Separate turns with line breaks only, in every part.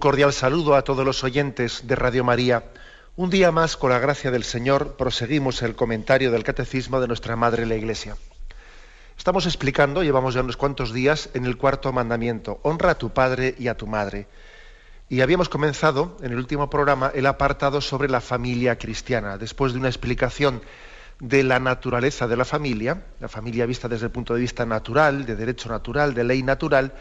Cordial saludo a todos los oyentes de Radio María. Un día más, con la gracia del Señor, proseguimos el comentario del Catecismo de nuestra Madre la Iglesia. Estamos explicando, llevamos ya unos cuantos días, en el cuarto mandamiento, honra a tu padre y a tu madre. Y habíamos comenzado en el último programa el apartado sobre la familia cristiana, después de una explicación de la naturaleza de la familia, la familia vista desde el punto de vista natural, de derecho natural, de ley natural,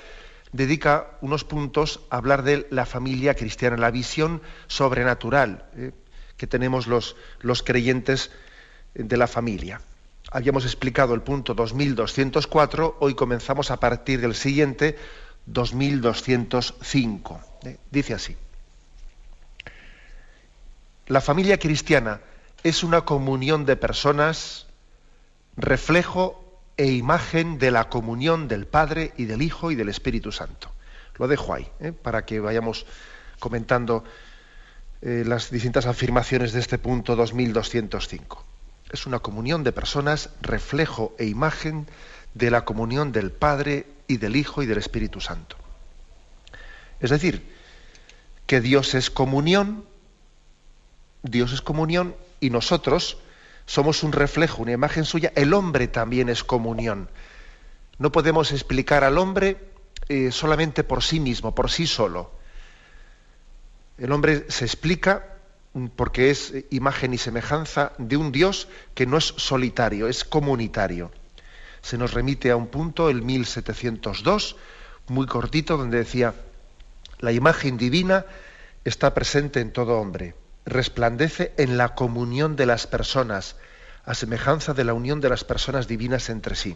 dedica unos puntos a hablar de la familia cristiana, la visión sobrenatural eh, que tenemos los, los creyentes de la familia. Habíamos explicado el punto 2204, hoy comenzamos a partir del siguiente 2205. Eh, dice así. La familia cristiana es una comunión de personas, reflejo e imagen de la comunión del Padre y del Hijo y del Espíritu Santo. Lo dejo ahí, ¿eh? para que vayamos comentando eh, las distintas afirmaciones de este punto 2205. Es una comunión de personas, reflejo e imagen de la comunión del Padre y del Hijo y del Espíritu Santo. Es decir, que Dios es comunión, Dios es comunión y nosotros, somos un reflejo, una imagen suya, el hombre también es comunión. No podemos explicar al hombre eh, solamente por sí mismo, por sí solo. El hombre se explica porque es imagen y semejanza de un Dios que no es solitario, es comunitario. Se nos remite a un punto, el 1702, muy cortito, donde decía, la imagen divina está presente en todo hombre resplandece en la comunión de las personas, a semejanza de la unión de las personas divinas entre sí.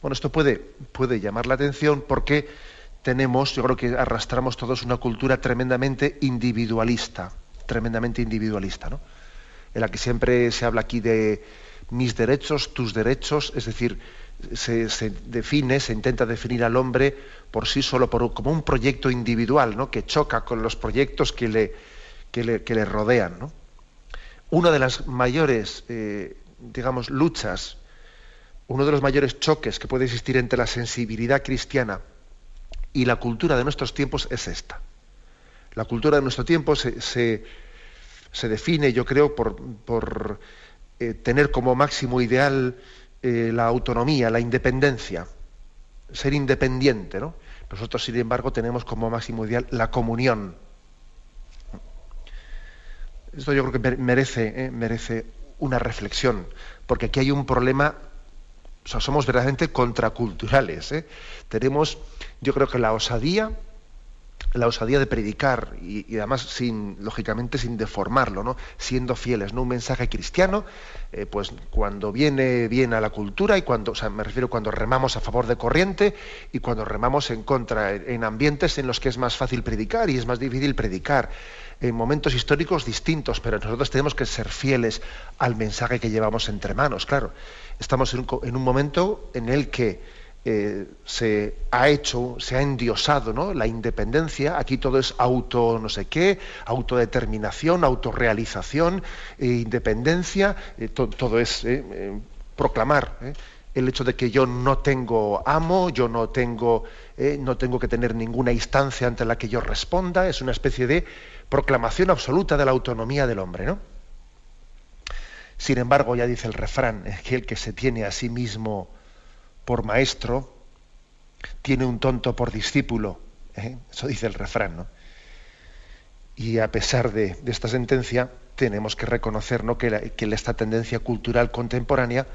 Bueno, esto puede, puede llamar la atención porque tenemos, yo creo que arrastramos todos una cultura tremendamente individualista, tremendamente individualista, ¿no? En la que siempre se habla aquí de mis derechos, tus derechos, es decir, se, define, se intenta definir al hombre por sí solo como un proyecto individual, ¿no? que choca con los proyectos que le, que le, rodean. ¿no? Una de las mayores, eh, digamos, luchas, uno de los mayores choques que puede existir entre la sensibilidad cristiana y la cultura de nuestros tiempos es esta. La cultura de nuestro tiempo se, define, yo creo, por, por eh, tener como máximo ideal eh, la autonomía, la independencia, ser independiente. ¿no? Nosotros, sin embargo, tenemos como máximo ideal la comunión esto yo creo que merece, eh, merece una reflexión, porque aquí hay un problema, somos verdaderamente contraculturales. ¿eh? Tenemos, yo creo que la osadía, la osadía de predicar y, además sin lógicamente sin deformarlo no siendo fieles no un mensaje cristiano eh, pues cuando viene bien a la cultura y cuando o sea, me refiero cuando remamos a favor de corriente y cuando remamos en contra en ambientes en los que es más fácil predicar y es más difícil predicar. En momentos históricos distintos, pero nosotros tenemos que ser fieles al mensaje que llevamos entre manos. Claro, estamos en un, momento en el que eh, se ha hecho, se ha endiosado ¿no? la independencia, aquí todo es auto no sé qué, autodeterminación, autorrealización, eh, independencia, eh, todo es proclamar el hecho de que yo no tengo amo, yo no tengo, no tengo que tener ninguna instancia ante la que yo responda, es una especie de proclamación absoluta de la autonomía del hombre, ¿no? Sin embargo, ya dice el refrán, que el que se tiene a sí mismo por maestro, tiene un tonto por discípulo. ¿eh? Eso dice el refrán, ¿no? Y a pesar de, esta sentencia, tenemos que reconocer ¿no? que, que esta tendencia cultural contemporánea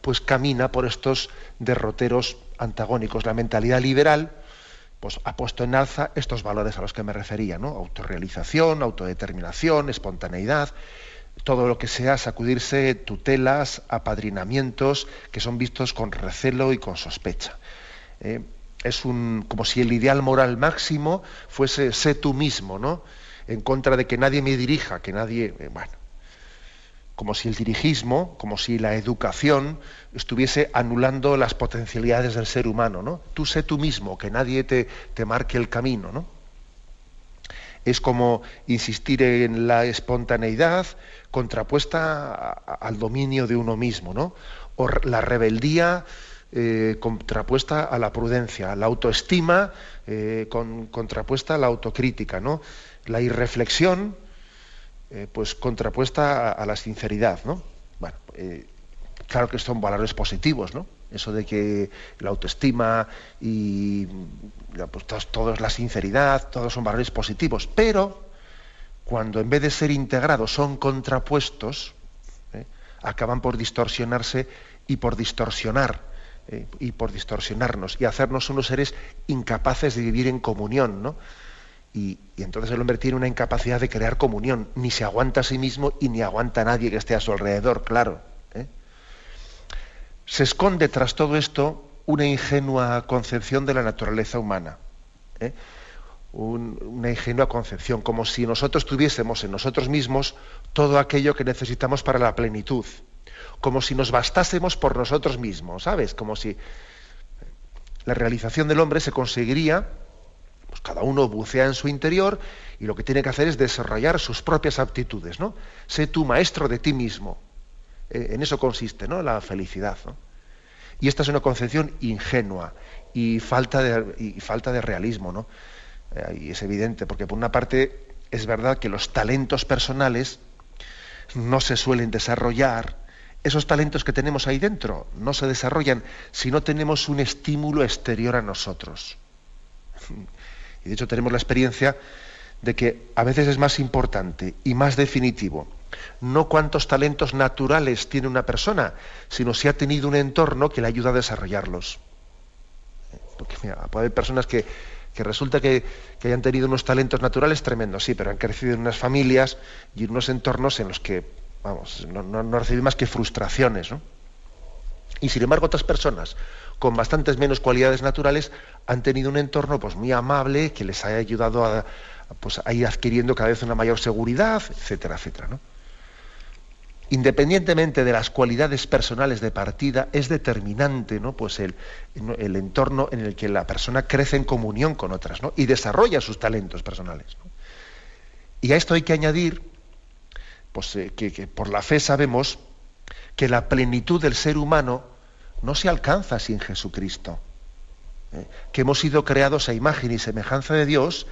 pues camina por estos derroteros antagónicos. La mentalidad liberal, pues ha puesto en alza estos valores a los que me refería, ¿no? Autorrealización, autodeterminación, espontaneidad, todo lo que sea sacudirse tutelas, apadrinamientos que son vistos con recelo y con sospecha. ¿eh? es un, como si el ideal moral máximo fuese sé tú mismo, ¿no? En contra de que nadie me dirija, que nadie, eh, bueno, como si el dirigismo, como si la educación estuviese anulando las potencialidades del ser humano, ¿no? Tú sé tú mismo, que nadie te, te marque el camino, ¿no? Es como insistir en la espontaneidad contrapuesta al dominio de uno mismo, ¿no? O la rebeldía eh, contrapuesta a la prudencia, la autoestima eh, contrapuesta a la autocrítica, ¿no? La irreflexión eh, pues contrapuesta a, la sinceridad, ¿no? Bueno, claro que son valores positivos, ¿no? Eso de que la autoestima y pues, todo, es la sinceridad, todos son valores positivos, pero cuando en vez de ser integrados son contrapuestos, ¿eh? acaban por distorsionarse y por distorsionar y por distorsionarnos y hacernos unos seres incapaces de vivir en comunión, ¿no? Y, entonces el hombre tiene una incapacidad de crear comunión, ni se aguanta a sí mismo y ni aguanta a nadie que esté a su alrededor, claro. ¿eh? Se esconde tras todo esto una ingenua concepción de la naturaleza humana. ¿eh? una ingenua concepción, como si nosotros tuviésemos en nosotros mismos todo aquello que necesitamos para la plenitud, como si nos bastásemos por nosotros mismos, ¿sabes? Como si la realización del hombre se conseguiría pues cada uno bucea en su interior y lo que tiene que hacer es desarrollar sus propias aptitudes, ¿no? Sé tú maestro de ti mismo. Eh, en eso consiste, ¿no? La felicidad. Y esta es una concepción ingenua y falta de, realismo, ¿no? Eh, y es evidente, porque por una parte es verdad que los talentos personales no se suelen desarrollar, esos talentos que tenemos ahí dentro no se desarrollan si no tenemos un estímulo exterior a nosotros. Y de hecho tenemos la experiencia de que a veces es más importante y más definitivo no cuántos talentos naturales tiene una persona, sino si ha tenido un entorno que le ayuda a desarrollarlos. Porque puede haber personas que, resulta que, hayan tenido unos talentos naturales tremendos, sí, pero han crecido en unas familias y en unos entornos en los que, vamos, no, no, reciben más que frustraciones. Y sin embargo otras personas con bastantes menos cualidades naturales, han tenido un entorno pues, muy amable que les haya ayudado a, pues, ir adquiriendo cada vez una mayor seguridad, etcétera, etcétera. Independientemente de las cualidades personales de partida, es determinante ¿no? pues el, entorno en el que la persona crece en comunión con otras y desarrolla sus talentos personales. Y a esto hay que añadir pues, eh, que por la fe sabemos que la plenitud del ser humano no se alcanza sin Jesucristo. ¿eh? Que hemos sido creados a imagen y semejanza de Dios,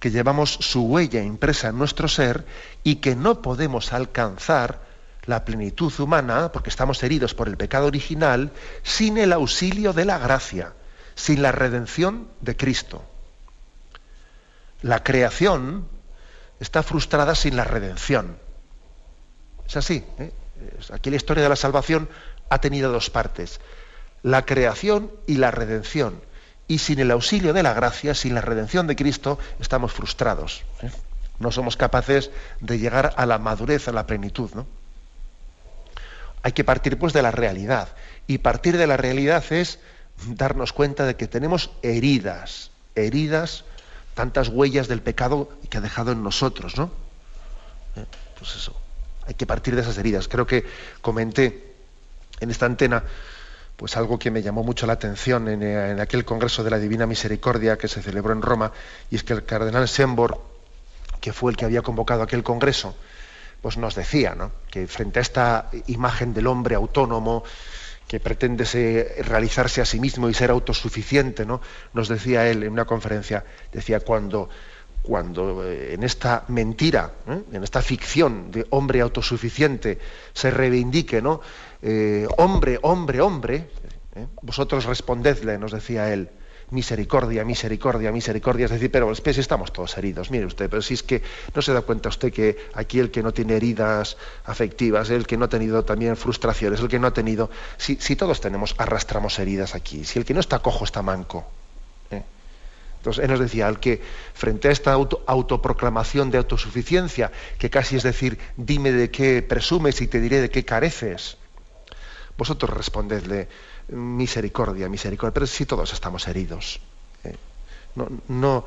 que llevamos su huella impresa en nuestro ser y que no podemos alcanzar la plenitud humana, porque estamos heridos por el pecado original, sin el auxilio de la gracia, sin la redención de Cristo. La creación está frustrada sin la redención. Es así. ¿eh? Aquí la historia de la salvación ha tenido dos partes, la creación y la redención. Y sin el auxilio de la gracia, sin la redención de Cristo, estamos frustrados. ¿eh? No somos capaces de llegar a la madurez, a la plenitud. ¿no? Hay que partir pues de la realidad. Y partir de la realidad es darnos cuenta de que tenemos heridas, heridas, tantas huellas del pecado que ha dejado en nosotros, ¿no? ¿Eh? Pues eso, hay que partir de esas heridas. Creo que comenté en esta antena pues algo que me llamó mucho la atención en, aquel Congreso de la Divina Misericordia que se celebró en Roma, y es que el cardenal Sembor, que fue el que había convocado aquel Congreso, pues nos decía que frente a esta imagen del hombre autónomo, que pretende realizarse a sí mismo y ser autosuficiente, ¿no? nos decía él en una conferencia, decía, cuando, cuando eh, en esta mentira, ¿eh? en esta ficción de hombre autosuficiente se reivindique ¿no? Eh, hombre, hombre, hombre, vosotros respondedle, nos decía él, misericordia, misericordia, misericordia, es decir, pero después estamos todos heridos, mire usted, pero si es que no se da cuenta usted que aquí el que no tiene heridas afectivas, el que no ha tenido también frustraciones, el que no ha tenido, si, todos tenemos, arrastramos heridas aquí, si el que no está cojo está manco. ¿eh? Entonces, él nos decía, al que frente a esta autoproclamación de autosuficiencia, que casi es decir, dime de qué presumes y te diré de qué careces, vosotros respondedle, misericordia, misericordia, pero si todos estamos heridos. No, no,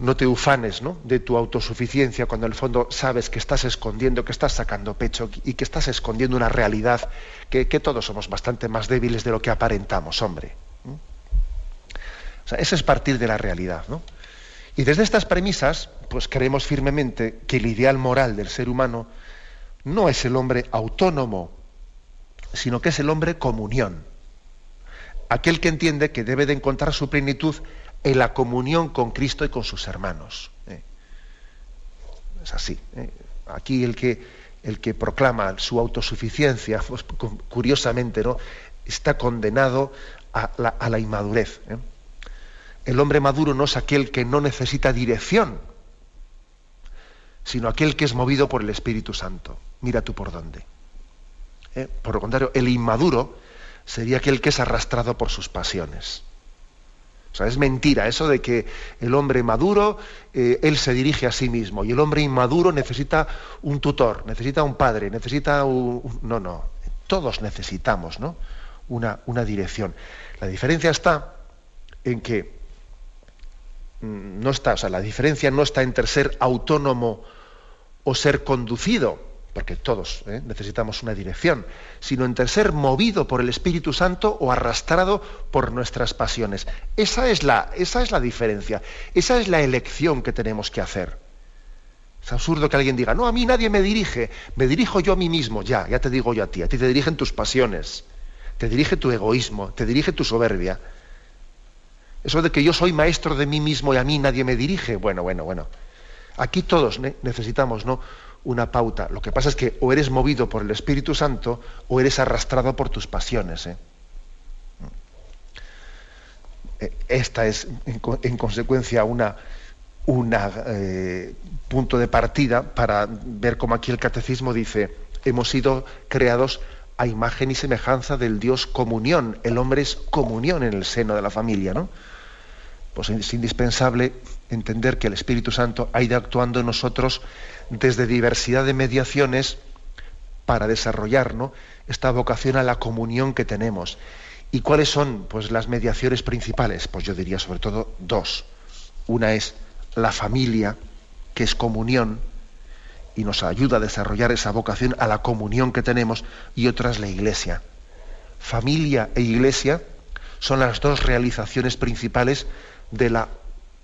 no te ufanes ¿no? de tu autosuficiencia cuando en el fondo sabes que estás escondiendo, que estás sacando pecho y que estás escondiendo una realidad que, todos somos bastante más débiles de lo que aparentamos, hombre. O sea, ese es partir de la realidad. ¿no? Y desde estas premisas, pues creemos firmemente que el ideal moral del ser humano no es el hombre autónomo, sino que es el hombre comunión. Aquel que entiende que debe de encontrar su plenitud en la comunión con Cristo y con sus hermanos. ¿eh? Es así. ¿eh? Aquí el que, el que proclama su autosuficiencia, pues, curiosamente, ¿no? está condenado a la, inmadurez. ¿eh? El hombre maduro no es aquel que no necesita dirección, sino aquel que es movido por el Espíritu Santo. Mira tú por dónde. Por lo contrario, el inmaduro sería aquel que es arrastrado por sus pasiones. O sea, es mentira eso de que el hombre maduro, eh, él se dirige a sí mismo y el hombre inmaduro necesita un tutor, necesita un padre, necesita un... No, no, todos necesitamos ¿no? una, una dirección. La diferencia está en que mm, no está, o sea, la diferencia no está entre ser autónomo o ser conducido porque todos ¿eh? necesitamos una dirección, sino entre ser movido por el Espíritu Santo o arrastrado por nuestras pasiones. Esa es la, esa es la diferencia, esa es la elección que tenemos que hacer. Es absurdo que alguien diga, no, a mí nadie me dirige, me dirijo yo a mí mismo, ya, ya te digo yo a ti, a ti te dirigen tus pasiones, te dirige tu egoísmo, te dirige tu soberbia. Eso de que yo soy maestro de mí mismo y a mí nadie me dirige, bueno, bueno, bueno. Aquí todos necesitamos, ¿no? Una pauta. Lo que pasa es que o eres movido por el Espíritu Santo o eres arrastrado por tus pasiones. ¿eh? Eh, esta es, en, consecuencia, una, una eh, punto de partida para ver cómo aquí el catecismo dice, hemos sido creados a imagen y semejanza del Dios comunión. El hombre es comunión en el seno de la familia, ¿no? Pues es indispensable entender que el Espíritu Santo ha ido actuando en nosotros desde diversidad de mediaciones para desarrollar esta vocación a la comunión que tenemos. ¿Y cuáles son pues, las mediaciones principales? Pues yo diría sobre todo dos. Una es la familia, que es comunión, y nos ayuda a desarrollar esa vocación a la comunión que tenemos, y otra es la iglesia. Familia e iglesia son las dos realizaciones principales de la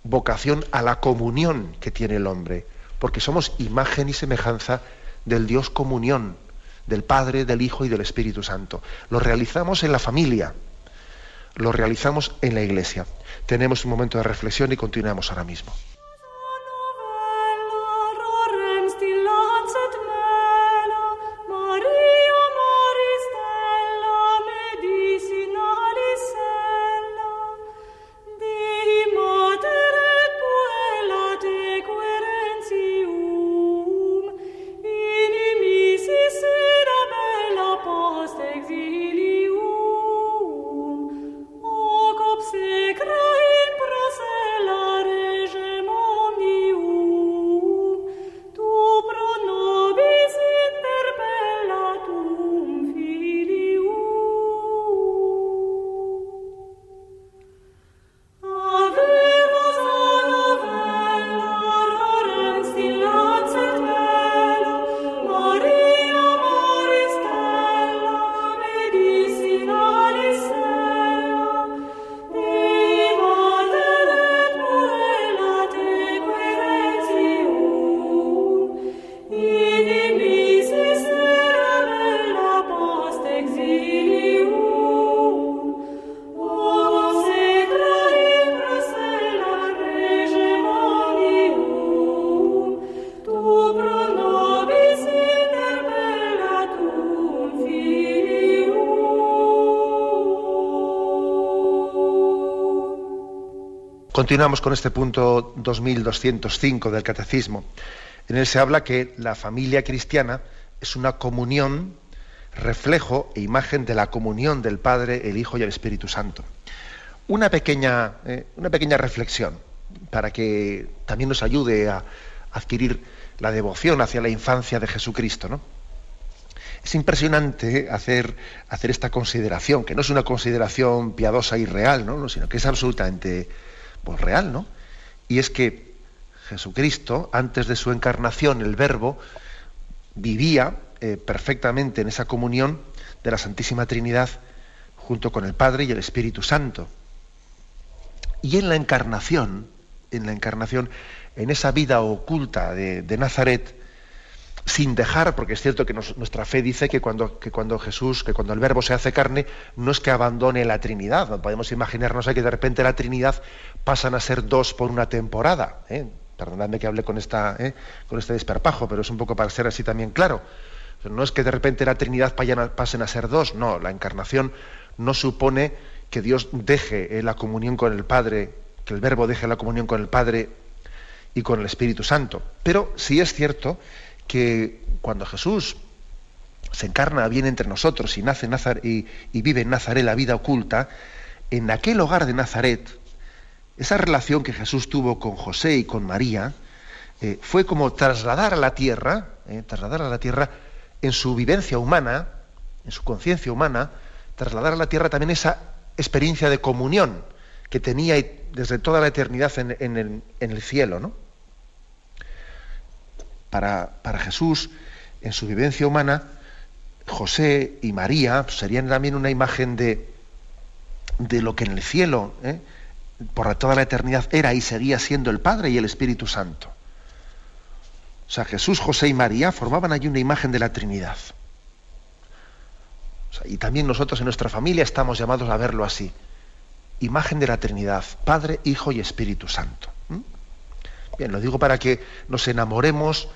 vocación a la comunión que tiene el hombre, porque somos imagen y semejanza del Dios comunión, del Padre, del Hijo y del Espíritu Santo. Lo realizamos en la familia, lo realizamos en la iglesia. Tenemos un momento de reflexión y continuamos ahora mismo. Continuamos con este punto 2205 del Catecismo. En él se habla que la familia cristiana es una comunión, reflejo e imagen de la comunión del Padre, el Hijo y el Espíritu Santo. Una pequeña, eh, una pequeña reflexión para que también nos ayude a adquirir la devoción hacia la infancia de Jesucristo. Es impresionante hacer, hacer esta consideración, que no es una consideración piadosa y real, ¿no? sino que es absolutamente pues real, ¿no? Y es que Jesucristo, antes de su encarnación, el Verbo, vivía eh, perfectamente en esa comunión de la Santísima Trinidad junto con el Padre y el Espíritu Santo. Y en la encarnación, en la encarnación, en esa vida oculta de, Nazaret, sin dejar, porque es cierto que nuestra fe dice que cuando, Jesús, que cuando el Verbo se hace carne, no es que abandone la Trinidad. No podemos imaginarnos que de repente la Trinidad pasan a ser dos por una temporada. ¿eh? Perdonadme que hable con, esta, ¿eh? con este desperpajo, pero es un poco para ser así también claro. No es que de repente la Trinidad pasen a ser dos, no, la encarnación no supone que Dios deje eh, la comunión con el Padre, que el Verbo deje la comunión con el Padre y con el Espíritu Santo. Pero sí es cierto que cuando Jesús se encarna, viene entre nosotros y, nace y, vive en Nazaret la vida oculta, en aquel hogar de Nazaret, esa relación que Jesús tuvo con José y con María, eh, fue como trasladar a la tierra, eh, trasladar a la tierra en su vivencia humana, en su conciencia humana, trasladar a la tierra también esa experiencia de comunión que tenía desde toda la eternidad en, el, cielo. ¿no? Para, Jesús, en su vivencia humana, José y María serían también una imagen de, de lo que en el cielo, ¿eh? por toda la eternidad, era y seguía siendo el Padre y el Espíritu Santo. O sea, Jesús, José y María formaban allí una imagen de la Trinidad. y también nosotros en nuestra familia estamos llamados a verlo así. Imagen de la Trinidad, Padre, Hijo y Espíritu Santo. Bien, lo digo para que nos enamoremos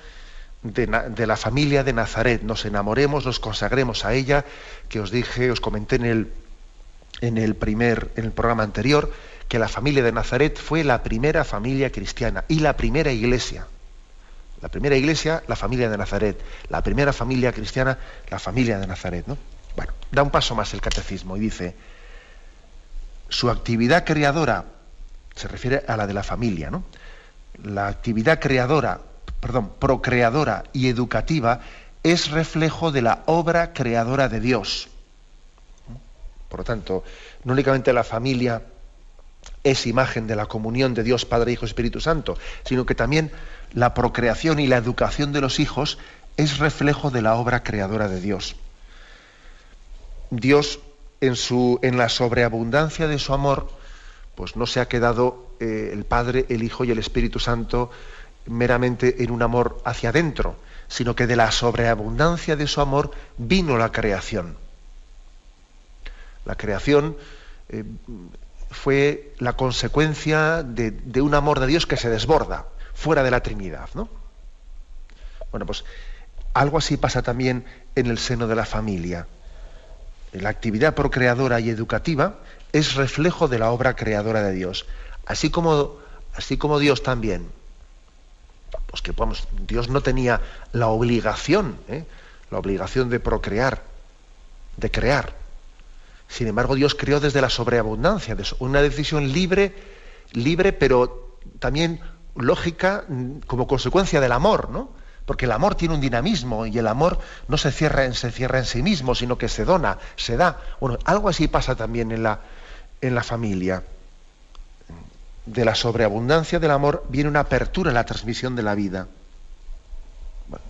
de, la familia de Nazaret, nos enamoremos, nos consagremos a ella, que os dije, os comenté en el, en el primer, en el programa anterior, que la familia de Nazaret fue la primera familia cristiana y la primera iglesia. La primera iglesia, la familia de Nazaret. La primera familia cristiana, la familia de Nazaret. ¿no? Bueno, da un paso más el catecismo y dice, su actividad creadora, se refiere a la de la familia, ¿no? La actividad creadora, perdón, procreadora y educativa es reflejo de la obra creadora de Dios. Por lo tanto, no únicamente la familia es imagen de la comunión de Dios Padre, Hijo y Espíritu Santo, sino que también la procreación y la educación de los hijos es reflejo de la obra creadora de Dios. Dios, en, su, en la sobreabundancia de su amor, pues no se ha quedado eh, el Padre, el Hijo y el Espíritu Santo meramente en un amor hacia adentro, sino que de la sobreabundancia de su amor vino la creación. La creación eh, fue la consecuencia de, de, un amor de Dios que se desborda fuera de la Trinidad, ¿no? Bueno, pues algo así pasa también en el seno de la familia. La actividad procreadora y educativa es reflejo de la obra creadora de Dios. Así como, así como Dios también, pues que Dios no tenía la obligación, ¿eh? la obligación de procrear, de crear. Sin embargo, Dios creó desde la sobreabundancia, una decisión libre, libre, pero también lógica mm, como consecuencia del amor, ¿no? Porque el amor tiene un dinamismo y el amor no se cierra en, se cierra en sí mismo, sino que se dona, se da. Bueno, algo así pasa también en la, en la familia. De la sobreabundancia del amor viene una apertura en la transmisión de la vida.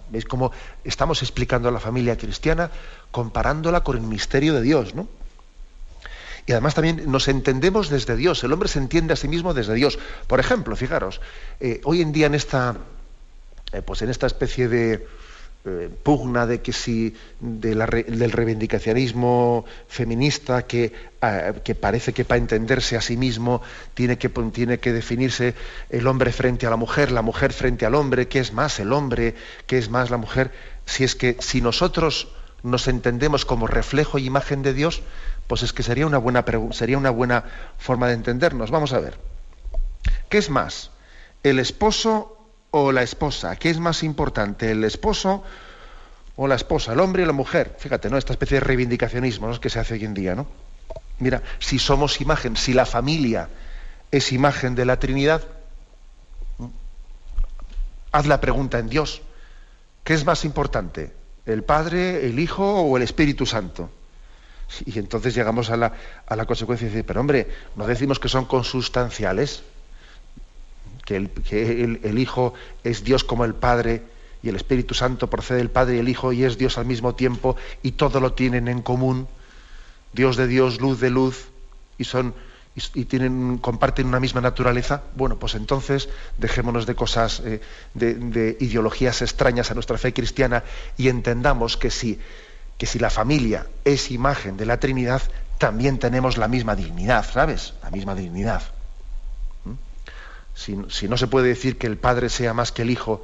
¿Veis cómo estamos explicando a la familia cristiana comparándola con el misterio de Dios, ¿no? Y además también nos entendemos desde Dios, el hombre se entiende a sí mismo desde Dios. Por ejemplo, fijaros, eh, hoy en día en esta, eh, pues en esta especie de eh, pugna de que si del reivindicacionismo feminista que, ah, que, parece que para entenderse a sí mismo tiene que, tiene que definirse el hombre frente a la mujer, la mujer frente al hombre, qué es más el hombre, qué es más la mujer, si es que si nosotros nos entendemos como reflejo e imagen de Dios, pues es que sería una buena, sería una buena forma de entendernos. Vamos a ver. ¿Qué es más? ¿El esposo o la esposa? ¿Qué es más importante? ¿El esposo o la esposa? ¿El hombre o la mujer? Fíjate, ¿no? Esta especie de reivindicacionismo que se hace hoy en día, ¿no? Mira, si somos imagen, si la familia es imagen de la Trinidad, haz la pregunta en Dios. ¿Qué es más importante? ¿El Padre, el Hijo o el Espíritu Santo? Y entonces llegamos a la, consecuencia de decir, pero hombre, no decimos que son consustanciales. Que, el, Hijo es Dios como el Padre y el Espíritu Santo procede del Padre y el Hijo y es Dios al mismo tiempo y todo lo tienen en común, Dios de Dios, luz de luz, y son y, tienen, comparten una misma naturaleza, bueno, pues entonces dejémonos de cosas, eh, de, ideologías extrañas a nuestra fe cristiana y entendamos que si, que si la familia es imagen de la Trinidad, también tenemos la misma dignidad, ¿sabes? La misma dignidad. Si, no se puede decir que el Padre sea más que el Hijo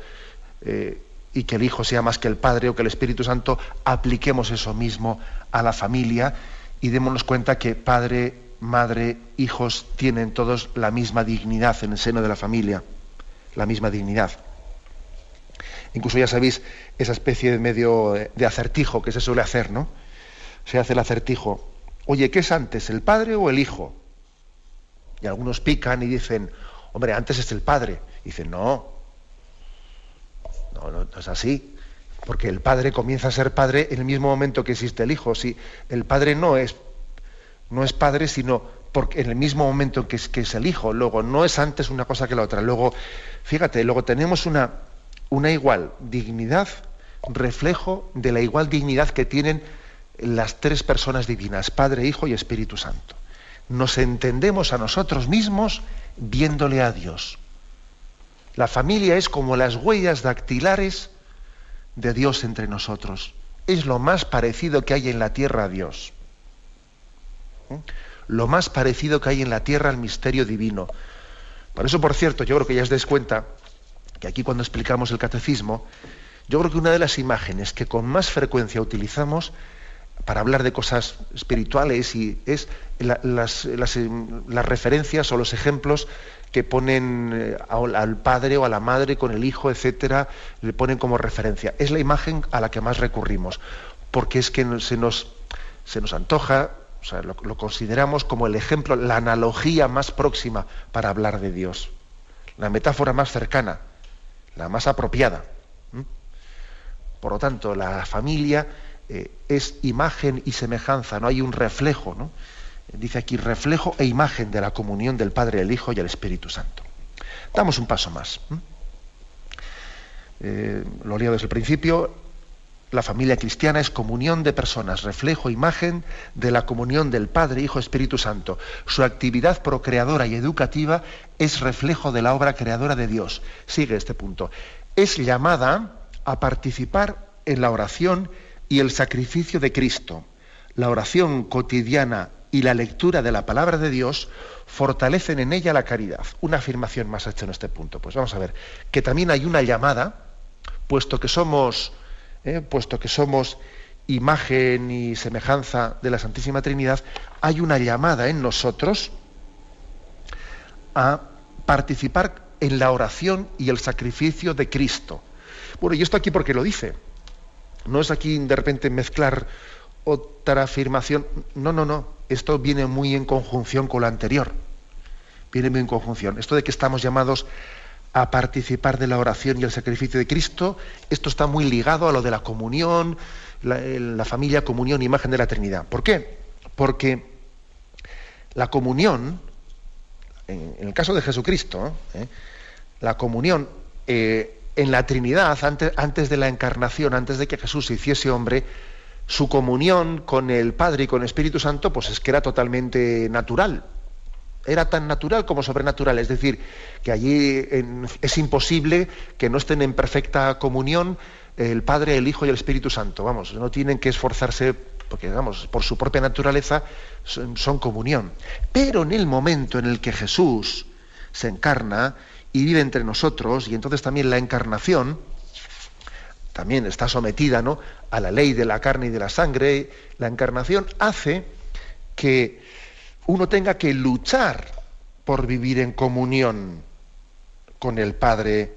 eh, y que el Hijo sea más que el Padre o que el Espíritu Santo, apliquemos eso mismo a la familia y démonos cuenta que Padre, Madre, hijos tienen todos la misma dignidad en el seno de la familia, la misma dignidad. Incluso ya sabéis esa especie de medio de acertijo que se suele hacer, ¿no? Se hace el acertijo oye, ¿qué es antes, el padre o el hijo? Y algunos pican y dicen, hombre, antes es el padre. Y dicen, no, no, no, es así. Porque el padre comienza a ser padre en el mismo momento que existe el hijo. Si el padre no es, no es padre, sino porque en el mismo momento que es, que es el hijo. Luego, no es antes una cosa que la otra. Luego, fíjate, luego tenemos una, una igual dignidad, reflejo de la igual dignidad que tienen las tres personas divinas, Padre, Hijo y Espíritu Santo. Nos entendemos a nosotros mismos viéndole a Dios. La familia es como las huellas dactilares de Dios entre nosotros. Es lo más parecido que hay en la tierra a Dios. ¿Eh? Lo más parecido que hay en la tierra al misterio divino. Por eso, por cierto, yo creo que ya os des cuenta que aquí cuando explicamos el catecismo, yo creo que una de las imágenes que con más frecuencia utilizamos para hablar de cosas espirituales y es las, referencias o los ejemplos que ponen eh, al padre o a la madre con el hijo, etcétera, le ponen como referencia. Es la imagen a la que más recurrimos, porque es que se nos, se nos antoja, o sea, lo, consideramos como el ejemplo, la analogía más próxima para hablar de Dios, la metáfora más cercana, la más apropiada. Por lo tanto, la familia eh, es imagen y semejanza, no hay un reflejo, ¿no? Dice aquí reflejo e imagen de la comunión del Padre, el Hijo y el Espíritu Santo. Damos un paso más. Eh, lo leo desde el principio. La familia cristiana es comunión de personas, reflejo, imagen de la comunión del Padre, Hijo, Espíritu Santo. Su actividad procreadora y educativa es reflejo de la obra creadora de Dios. Sigue este punto. Es llamada a participar en la oración y el sacrificio de Cristo, la oración cotidiana y la lectura de la palabra de Dios fortalecen en ella la caridad. Una afirmación más hecha en este punto. Pues vamos a ver, que también hay una llamada, puesto que somos, eh, puesto que somos imagen y semejanza de la Santísima Trinidad, hay una llamada en nosotros a participar en la oración y el sacrificio de Cristo. Bueno, y esto aquí porque lo dice. No es aquí de repente mezclar otra afirmación. No, no, no. Esto viene muy en conjunción con lo anterior. Viene muy en conjunción. Esto de que estamos llamados a participar de la oración y el sacrificio de Cristo, esto está muy ligado a lo de la comunión, la, familia, comunión, imagen de la Trinidad. ¿Por qué? Porque la comunión, en, el caso de Jesucristo, ¿eh? la comunión eh, en la Trinidad, antes, de la encarnación, antes de que Jesús se hiciese hombre, su comunión con el Padre y con el Espíritu Santo, pues es que era totalmente natural. Era tan natural como sobrenatural. Es decir, que allí es imposible que no estén en perfecta comunión el Padre, el Hijo y el Espíritu Santo. Vamos, no tienen que esforzarse, porque vamos, por su propia naturaleza son comunión. Pero en el momento en el que Jesús se encarna, y vive entre nosotros, y entonces también la encarnación también está sometida ¿no? a la ley de la carne y de la sangre. La encarnación hace que uno tenga que luchar por vivir en comunión con el Padre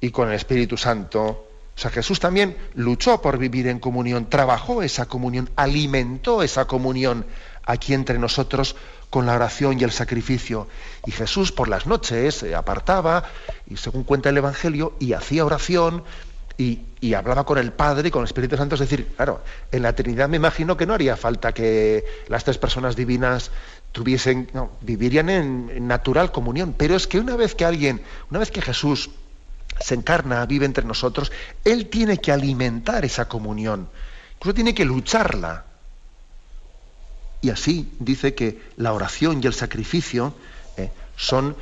y con el Espíritu Santo. O sea, Jesús también luchó por vivir en comunión, trabajó esa comunión, alimentó esa comunión aquí entre nosotros con la oración y el sacrificio. Y Jesús por las noches se apartaba, y según cuenta el Evangelio, y hacía oración, y, hablaba con el Padre y con el Espíritu Santo. Es decir, claro, en la Trinidad me imagino que no haría falta que las tres personas divinas tuviesen, vivirían en, natural comunión. Pero es que una vez que alguien, una vez que Jesús se encarna, vive entre nosotros, Él tiene que alimentar esa comunión, incluso tiene que lucharla. Y así dice que la oración y el sacrificio eh, son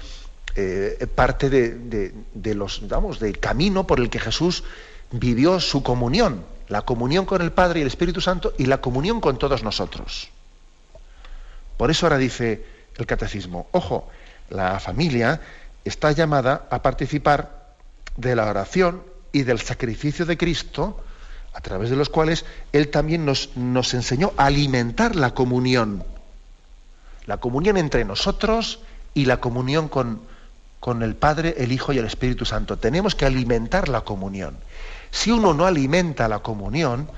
eh, parte de, los, vamos, del camino por el que Jesús vivió su comunión, la comunión con el Padre y el Espíritu Santo y la comunión con todos nosotros. Por eso ahora dice el catecismo, ojo, la familia está llamada a participar de la oración y del sacrificio de Cristo, a través de los cuales Él también nos, nos enseñó a alimentar la comunión, la comunión entre nosotros y la comunión con, con el Padre, el Hijo y el Espíritu Santo. Tenemos que alimentar la comunión. Si uno no alimenta la comunión,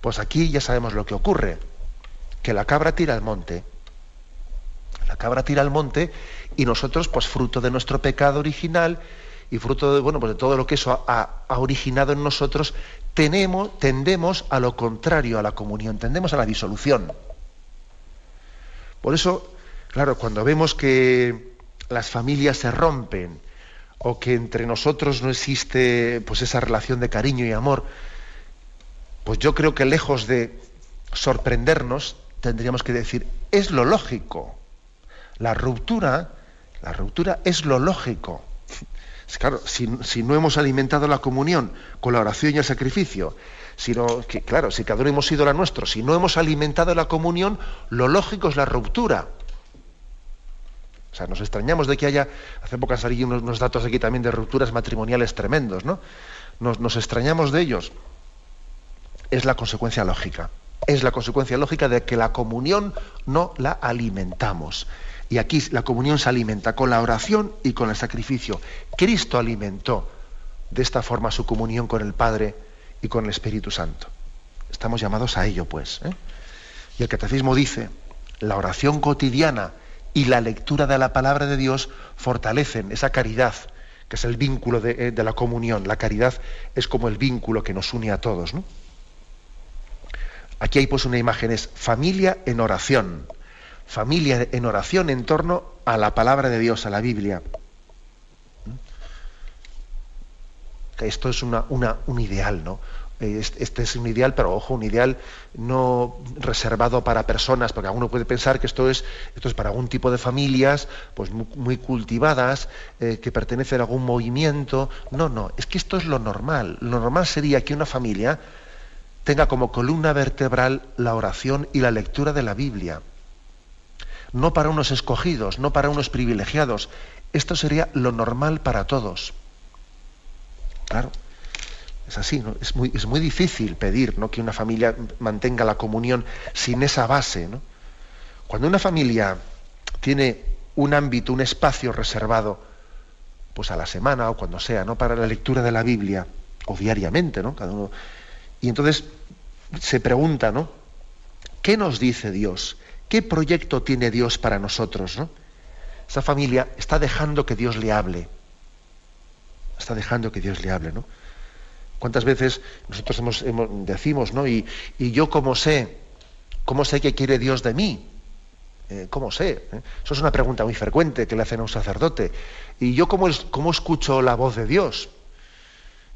pues aquí ya sabemos lo que ocurre, que la cabra tira al monte. La cabra tira al monte y nosotros, pues fruto de nuestro pecado original y fruto de, bueno, pues de todo lo que eso ha, ha originado en nosotros, tenemos, tendemos a lo contrario a la comunión, tendemos a la disolución. Por eso, claro, cuando vemos que las familias se rompen o que entre nosotros no existe pues esa relación de cariño y amor, pues yo creo que lejos de sorprendernos, tendríamos que decir, es lo lógico. La ruptura, la ruptura es lo lógico. Claro, si, no hemos alimentado la comunión con la oración y el sacrificio, sino que, claro, si cada uno hemos sido la nuestro, si no hemos alimentado la comunión, lo lógico es la ruptura. O sea, nos extrañamos de que haya, hace poco han salido unos, datos aquí también de rupturas matrimoniales tremendos, ¿no? Nos extrañamos de ellos. Es la consecuencia lógica. Es la consecuencia lógica de que la comunión no la alimentamos. Y aquí la comunión se alimenta con la oración y con el sacrificio. Cristo alimentó de esta forma su comunión con el Padre y con el Espíritu Santo. Estamos llamados a ello, pues. ¿eh? Y el catecismo dice, la oración cotidiana y la lectura de la palabra de Dios fortalecen esa caridad, que es el vínculo de, eh, la comunión. La caridad es como el vínculo que nos une a todos. Aquí hay pues una imagen, es familia en oración. Familia en oración en torno a la palabra de Dios, a la Biblia. Esto es una, un ideal, ¿no? este es un ideal, pero ojo, un ideal no reservado para personas, porque alguno puede pensar que esto es, esto es para algún tipo de familias, pues muy, cultivadas, eh, que pertenecen a algún movimiento. No, no, es que esto es lo normal. Lo normal sería que una familia tenga como columna vertebral la oración y la lectura de la Biblia. No para unos escogidos, no para unos privilegiados. Esto sería lo normal para todos. Claro. Es así, ¿no? es, muy, difícil pedir ¿no? que una familia mantenga la comunión sin esa base. ¿no? Cuando una familia tiene un ámbito, un espacio reservado, pues a la semana o cuando sea, ¿no? para la lectura de la Biblia, o diariamente, ¿no? Cada uno, y entonces se pregunta, ¿no? ¿Qué nos dice Dios? ¿Qué proyecto tiene Dios para nosotros? ¿no? Esa familia está dejando que Dios le hable. Está dejando que Dios le hable, ¿no? ¿Cuántas veces nosotros hemos, decimos, ¿no? Y, yo cómo sé, cómo sé qué quiere Dios de mí? Eh, ¿Cómo sé? ¿Eh? Eso es una pregunta muy frecuente que le hacen a un sacerdote. ¿Y yo cómo, cómo escucho la voz de Dios?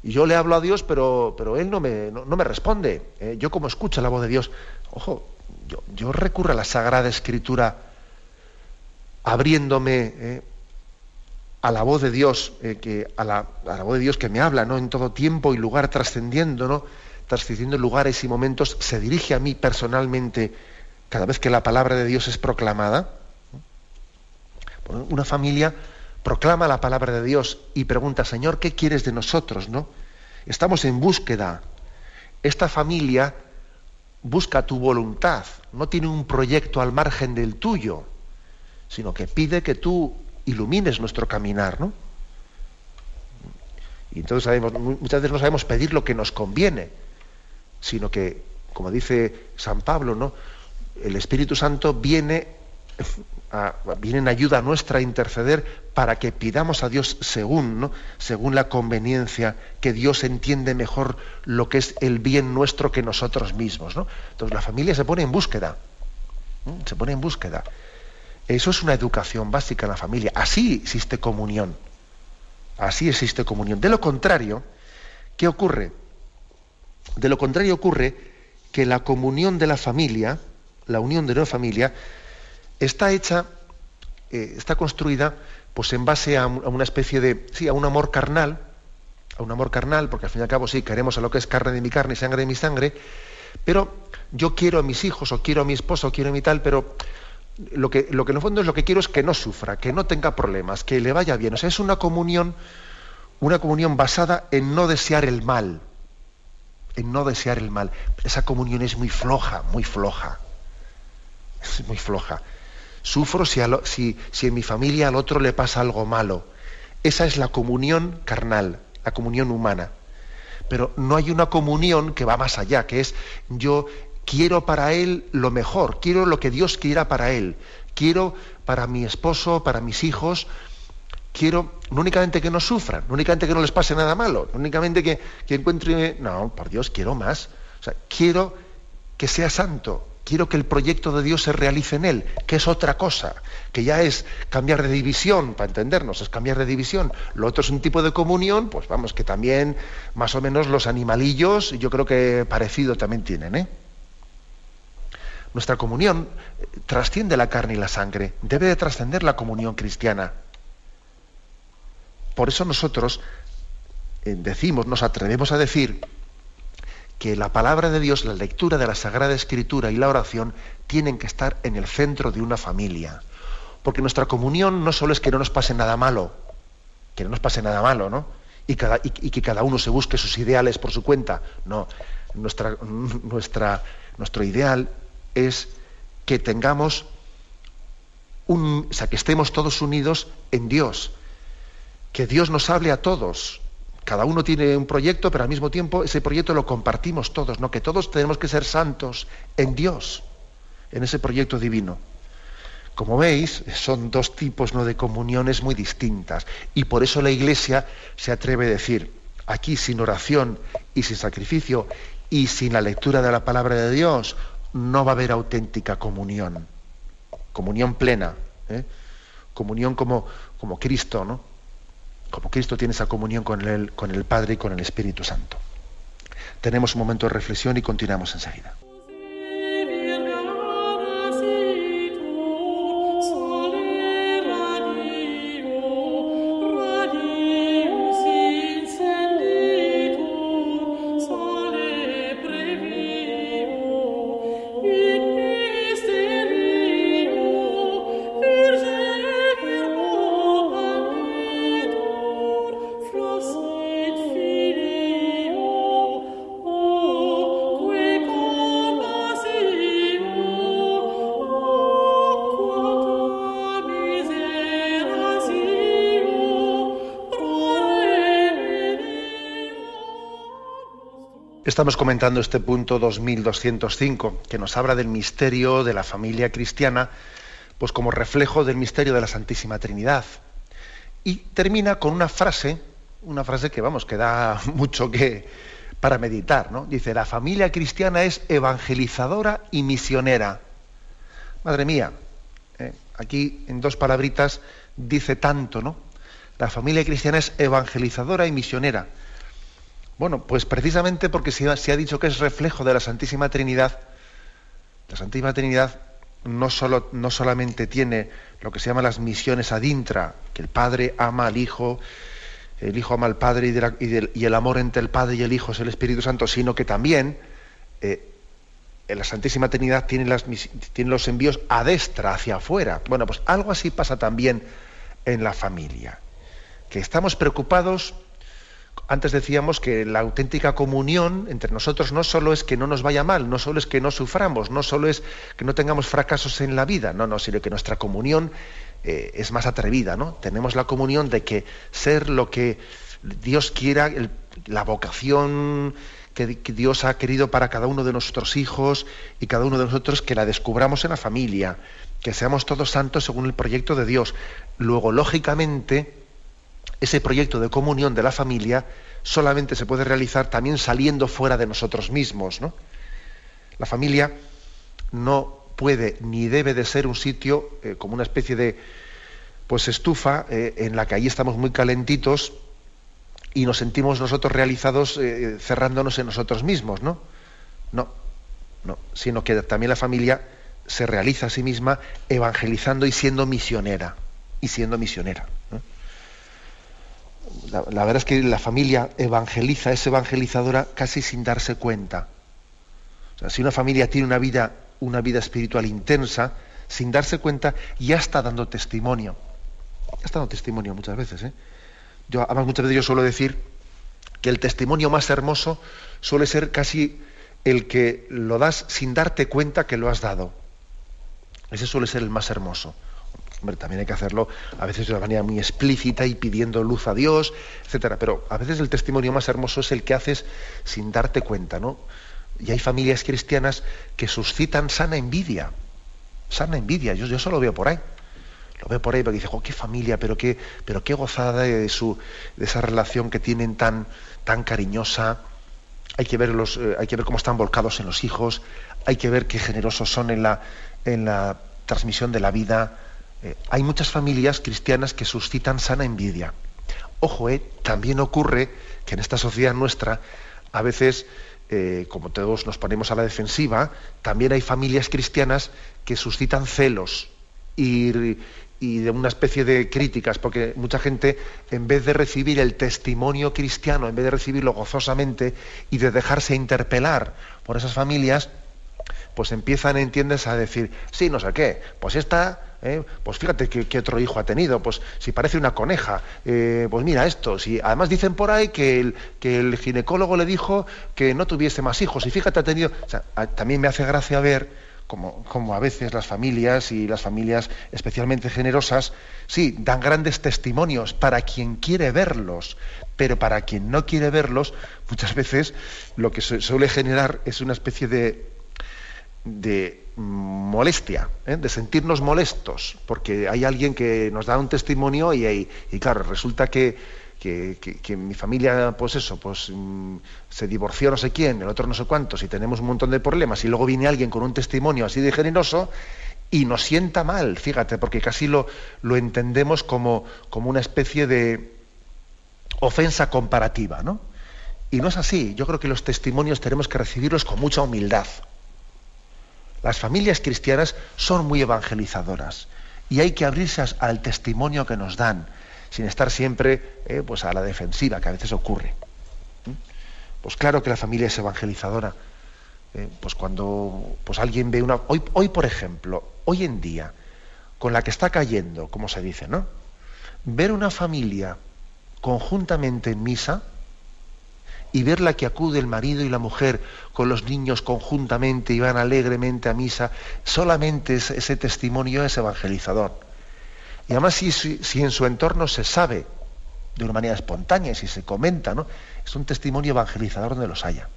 Y yo le hablo a Dios, pero, pero Él no me, no, me responde. ¿eh? ¿Yo cómo escucho la voz de Dios? Ojo, yo, yo recurro a la Sagrada Escritura abriéndome a la voz de Dios, eh, que, a, la, voz de Dios que me habla, ¿no? En todo tiempo y lugar trascendiendo, ¿no? Lugares y momentos, se dirige a mí personalmente cada vez que la palabra de Dios es proclamada. Una familia proclama la palabra de Dios y pregunta, Señor, ¿qué quieres de nosotros? ¿no? Estamos en búsqueda. Esta familia busca tu voluntad, no tiene un proyecto al margen del tuyo, sino que pide que tú ilumines nuestro caminar, ¿no? Y entonces sabemos, muchas veces no sabemos pedir lo que nos conviene, sino que, como dice San Pablo, ¿no? El Espíritu Santo viene vienen ayuda nuestra a interceder para que pidamos a Dios según, ¿no? según la conveniencia, que Dios entiende mejor lo que es el bien nuestro que nosotros mismos. ¿no? Entonces la familia se pone en búsqueda, se pone en búsqueda. Eso es una educación básica en la familia. Así existe comunión. Así existe comunión. De lo contrario, ¿qué ocurre? De lo contrario ocurre que la comunión de la familia, la unión de la familia, está hecha, eh, está construida pues en base a, una especie de, sí, a un amor carnal, a un amor carnal, porque al fin y al cabo sí, queremos a lo que es carne de mi carne y sangre de mi sangre, pero yo quiero a mis hijos, o quiero a mi esposo, o quiero a mi tal, pero lo que, lo que en el fondo es lo que quiero es que no sufra, que no tenga problemas, que le vaya bien. O sea, es una comunión, una comunión basada en no desear el mal, en no desear el mal. Esa comunión es muy floja, muy floja. Es muy floja. Sufro si, en mi familia al otro le pasa algo malo. Esa es la comunión carnal, la comunión humana. Pero no hay una comunión que va más allá, que es yo quiero para él lo mejor, quiero lo que Dios quiera para él, quiero para mi esposo, para mis hijos, quiero no únicamente que no sufran, no únicamente que no les pase nada malo, no únicamente que, que encuentre, no, por Dios, quiero más. O sea, quiero que sea santo, quiero que el proyecto de Dios se realice en él, que es otra cosa, que ya es cambiar de división, para entendernos, es cambiar de división. Lo otro es un tipo de comunión, pues vamos, que también más o menos los animalillos, yo creo que parecido también tienen, ¿eh? Nuestra comunión eh, trasciende la carne y la sangre, debe de trascender la comunión cristiana. Por eso nosotros eh, decimos, nos atrevemos a decir que la palabra de Dios, la lectura de la Sagrada Escritura y la oración tienen que estar en el centro de una familia. Porque nuestra comunión no solo es que no nos pase nada malo, que no nos pase nada malo, ¿no? Y, que cada uno se busque sus ideales por su cuenta. No, nuestra, nuestro ideal es que tengamos un, o sea, que estemos todos unidos en Dios, que Dios nos hable a todos, cada uno tiene un proyecto, pero al mismo tiempo ese proyecto lo compartimos todos, ¿no? Que todos tenemos que ser santos en Dios, en ese proyecto divino. Como veis, son dos tipos ¿no? de comuniones muy distintas. Y por eso la Iglesia se atreve a decir, aquí sin oración y sin sacrificio y sin la lectura de la palabra de Dios, no va a haber auténtica comunión. Comunión plena. ¿eh? Comunión como, como Cristo, ¿no? Como Cristo tiene esa comunión con el, con el Padre y con el Espíritu Santo. Tenemos un momento de reflexión y continuamos enseguida. Estamos comentando este punto 2205, que nos habla del misterio de la familia cristiana, pues como reflejo del misterio de la Santísima Trinidad. Y termina con una frase, una frase que vamos, que da mucho que para meditar, ¿no? Dice, la familia cristiana es evangelizadora y misionera. Madre mía, ¿eh? aquí en dos palabritas dice tanto, ¿no? La familia cristiana es evangelizadora y misionera. Bueno, pues precisamente porque se ha, dicho que es reflejo de la Santísima Trinidad, la Santísima Trinidad no, solo, no solamente tiene lo que se llama las misiones ad intra, que el Padre ama al Hijo, el Hijo ama al Padre y, el amor entre el Padre y el Hijo es el Espíritu Santo, sino que también eh, la Santísima Trinidad tiene, tiene los envíos a destra, hacia afuera. Bueno, pues algo así pasa también en la familia, que estamos preocupados antes decíamos que la auténtica comunión entre nosotros no solo es que no nos vaya mal, no solo es que no suframos, no solo es que no tengamos fracasos en la vida, no, no, sino que nuestra comunión eh, es más atrevida, ¿no? Tenemos la comunión de que ser lo que Dios quiera la vocación que, Dios ha querido para cada uno de nuestros hijos y cada uno de nosotros que la descubramos en la familia, que seamos todos santos según el proyecto de Dios. Luego, lógicamente, ese proyecto de comunión de la familia solamente se puede realizar también saliendo fuera de nosotros mismos. ¿no? La familia no puede ni debe de ser un sitio eh, como una especie de pues estufa eh, en la que ahí estamos muy calentitos y nos sentimos nosotros realizados eh, cerrándonos en nosotros mismos, ¿no? No, no, sino que también la familia se realiza a sí misma evangelizando y siendo misionera, y siendo misionera. La, verdad es que la familia evangeliza, es evangelizadora casi sin darse cuenta. O sea, si una familia tiene una vida, una vida espiritual intensa, sin darse cuenta, ya está dando testimonio. Ya está dando testimonio muchas veces, ¿eh? Yo, además, muchas veces yo suelo decir que el testimonio más hermoso suele ser casi el que lo das sin darte cuenta que lo has dado. Ese suele ser el más hermoso. Hombre, también hay que hacerlo a veces de una manera muy explícita y pidiendo luz a Dios, etcétera. Pero a veces el testimonio más hermoso es el que haces sin darte cuenta, ¿no? Y hay familias cristianas que suscitan sana envidia. Sana envidia. Yo, yo eso lo veo por ahí lo ve por ahí porque dice, oh, qué familia, pero qué, pero qué gozada de, su, de esa relación que tienen tan, tan cariñosa. Hay que, ver los, eh, hay que ver cómo están volcados en los hijos, hay que ver qué generosos son en la, en la transmisión de la vida. Eh, hay muchas familias cristianas que suscitan sana envidia. Ojo, eh, también ocurre que en esta sociedad nuestra, a veces, como todos nos ponemos a la defensiva, también hay familias cristianas que suscitan celos y, y de una especie de críticas, porque mucha gente, en vez de recibir el testimonio cristiano, en vez de recibirlo gozosamente y de dejarse interpelar por esas familias, pues empiezan, entiendes, a decir, sí, no sé qué, pues esta, eh, pues fíjate qué, otro hijo ha tenido, pues si parece una coneja, eh, pues mira esto, si además dicen por ahí que el, que el ginecólogo le dijo que no tuviese más hijos, y fíjate, ha tenido, también me hace gracia ver como, a veces las familias y las familias especialmente generosas, sí, dan grandes testimonios para quien quiere verlos, pero para quien no quiere verlos, muchas veces lo que suele generar es una especie de, de molestia, ¿eh? de sentirnos molestos, porque hay alguien que nos da un testimonio y, y claro, resulta que que, mi familia, pues eso, pues mm, se divorció no sé quién, el otro no sé cuántos, y tenemos un montón de problemas, y luego viene alguien con un testimonio así de generoso y nos sienta mal, fíjate, porque casi lo, lo entendemos como, como una especie de ofensa comparativa, ¿no? Y no es así. Yo creo que los testimonios tenemos que recibirlos con mucha humildad. Las familias cristianas son muy evangelizadoras y hay que abrirse al testimonio que nos dan sin estar siempre eh, pues a la defensiva, que a veces ocurre. Pues claro que la familia es evangelizadora. ¿eh? pues cuando pues alguien ve una. Hoy, hoy, por ejemplo, hoy en día, con la que está cayendo, como se dice, ¿no? Ver una familia conjuntamente en misa y ver la que acude el marido y la mujer con los niños conjuntamente y van alegremente a misa, solamente ese testimonio es evangelizador. Y además si, si, en su entorno se sabe de una manera espontánea, si se comenta, ¿no? es un testimonio evangelizador donde los haya.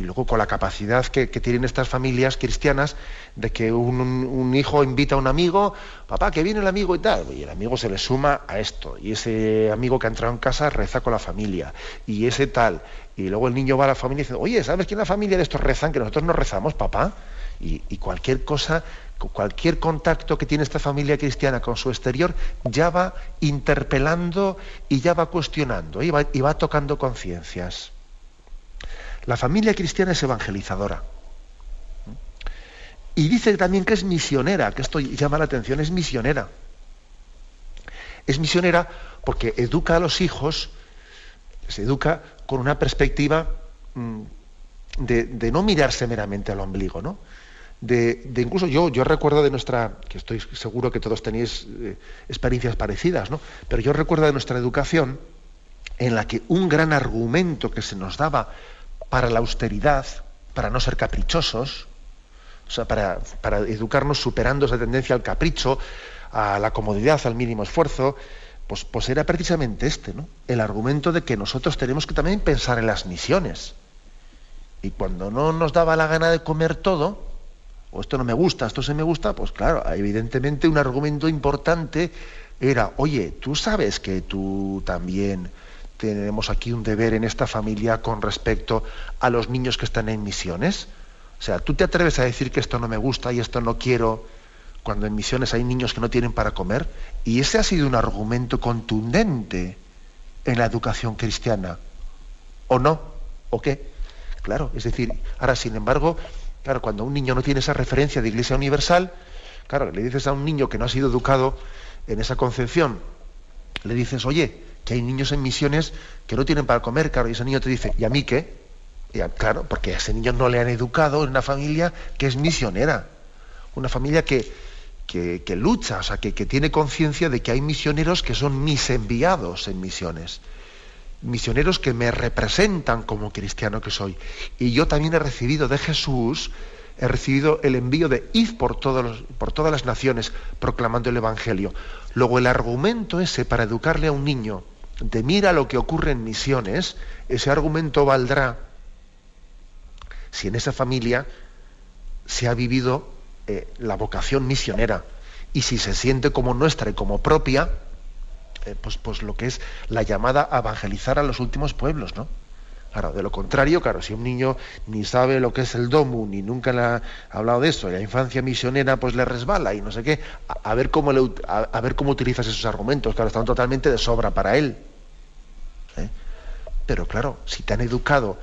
Y luego con la capacidad que, tienen estas familias cristianas de que un, hijo invita a un amigo, papá, que viene el amigo y tal, y el amigo se le suma a esto, y ese amigo que ha entrado en casa reza con la familia, y ese tal, y luego el niño va a la familia y dice, oye, ¿sabes que en la familia de estos rezan, que nosotros no rezamos, papá? y cualquier cosa cualquier contacto que tiene esta familia cristiana con su exterior ya va interpelando y ya va cuestionando y va, tocando conciencias. La familia cristiana es evangelizadora. Y dice también que es misionera, que esto llama la atención, es misionera. Es misionera porque educa a los hijos, se educa con una perspectiva mm, de, no mirarse meramente al ombligo, ¿no? de, incluso yo, yo recuerdo de nuestra, que estoy seguro que todos tenéis eh, experiencias parecidas, ¿no? pero yo recuerdo de nuestra educación en la que un gran argumento que se nos daba para la austeridad, para no ser caprichosos, o sea, para, educarnos superando esa tendencia al capricho, a la comodidad, al mínimo esfuerzo, pues, pues era precisamente este, ¿no? El argumento de que nosotros tenemos que también pensar en las misiones. Y cuando no nos daba la gana de comer todo, o esto no me gusta, esto se me gusta, pues claro, evidentemente un argumento importante era, oye, tú sabes que tú también tenemos aquí un deber en esta familia con respecto a los niños que están en misiones. O sea, tú te atreves a decir que esto no me gusta y esto no quiero cuando en misiones hay niños que no tienen para comer. Y ese ha sido un argumento contundente en la educación cristiana. ¿O no? ¿O qué? Claro, es decir, ahora sin embargo, claro, cuando un niño no tiene esa referencia de Iglesia Universal, claro, le dices a un niño que no ha sido educado en esa concepción, le dices, oye, que hay niños en misiones que no tienen para comer, claro, y ese niño te dice, ¿y a mí qué? claro, porque a ese niño no le han educado en una familia que es misionera, una familia que, que, lucha, o sea, que, que tiene conciencia de que hay misioneros que son mis enviados en misiones misioneros que me representan como cristiano que soy. Y yo también he recibido de Jesús, he recibido el envío de todos por todas las naciones proclamando el Evangelio. Luego el argumento ese para educarle a un niño de mira lo que ocurre en misiones, ese argumento valdrá si en esa familia se ha vivido eh, la vocación misionera y si se siente como nuestra y como propia, eh, pues, pues lo que es la llamada a evangelizar a los últimos pueblos, ¿no? Claro, de lo contrario, claro, si un niño ni sabe lo que es el domu, ni nunca le ha hablado de eso, y la infancia misionera pues le resbala y no sé qué, a, ver, cómo a, ver cómo utilizas esos argumentos, claro, están totalmente de sobra para él. ¿eh? Pero claro, si te han educado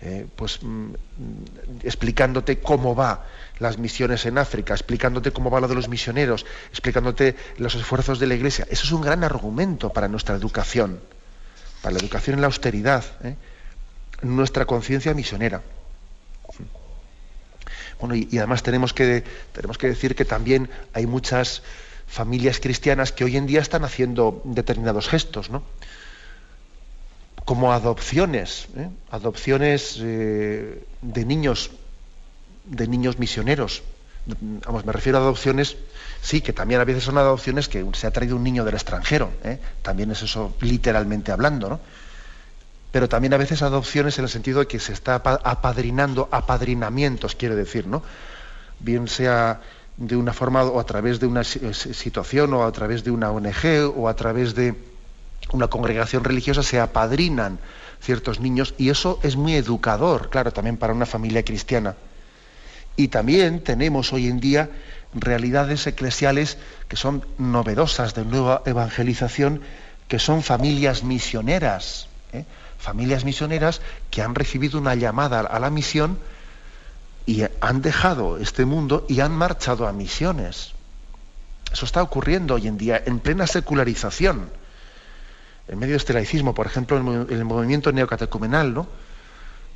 eh, pues mm, explicándote cómo va las misiones en África, explicándote cómo va lo de los misioneros, explicándote los esfuerzos de la Iglesia. Eso es un gran argumento para nuestra educación, para la educación en la austeridad, ¿eh? Nuestra conciencia misionera. Bueno, y, además tenemos que, tenemos que decir que también hay muchas familias cristianas que hoy en día están haciendo determinados gestos, ¿no? como adopciones, ¿eh? adopciones eh, de niños, de niños misioneros. Vamos, me refiero a adopciones, sí, que también a veces son adopciones que se ha traído un niño del extranjero, ¿eh? también es eso literalmente hablando, ¿no? Pero también a veces adopciones en el sentido de que se está apadrinando, apadrinamientos, quiero decir, ¿no? Bien sea de una forma o a través de una situación o a través de una ONG o a través de, una congregación religiosa se apadrinan ciertos niños y eso es muy educador, claro, también para una familia cristiana. Y también tenemos hoy en día realidades eclesiales que son novedosas de nueva evangelización, que son familias misioneras, ¿eh? Familias misioneras que han recibido una llamada a la misión y han dejado este mundo y han marchado a misiones. Eso está ocurriendo hoy en día en plena secularización en medio de este laicismo, por ejemplo, en el movimiento neocatecumenal, ¿no?